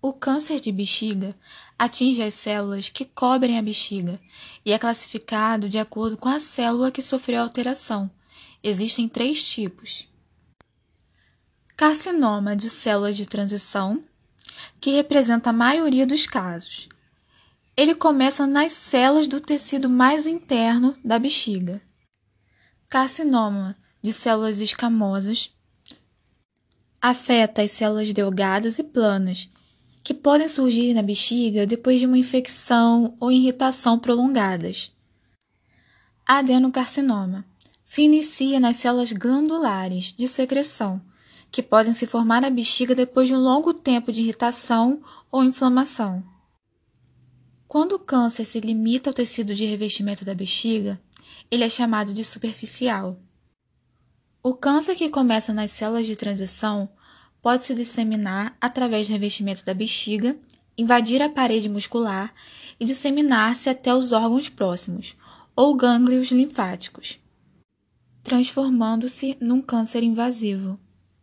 O câncer de bexiga atinge as células que cobrem a bexiga e é classificado de acordo com a célula que sofreu alteração. Existem três tipos: carcinoma de células de transição, que representa a maioria dos casos. Ele começa nas células do tecido mais interno da bexiga. Carcinoma de células escamosas afeta as células delgadas e planas que podem surgir na bexiga depois de uma infecção ou irritação prolongadas. Adenocarcinoma se inicia nas células glandulares de secreção, que podem se formar na bexiga depois de um longo tempo de irritação ou inflamação. Quando o câncer se limita ao tecido de revestimento da bexiga, ele é chamado de superficial. O câncer que começa nas células de transição pode se disseminar através do revestimento da bexiga, invadir a parede muscular e disseminar-se até os órgãos próximos, ou gânglios linfáticos, transformando-se num câncer invasivo.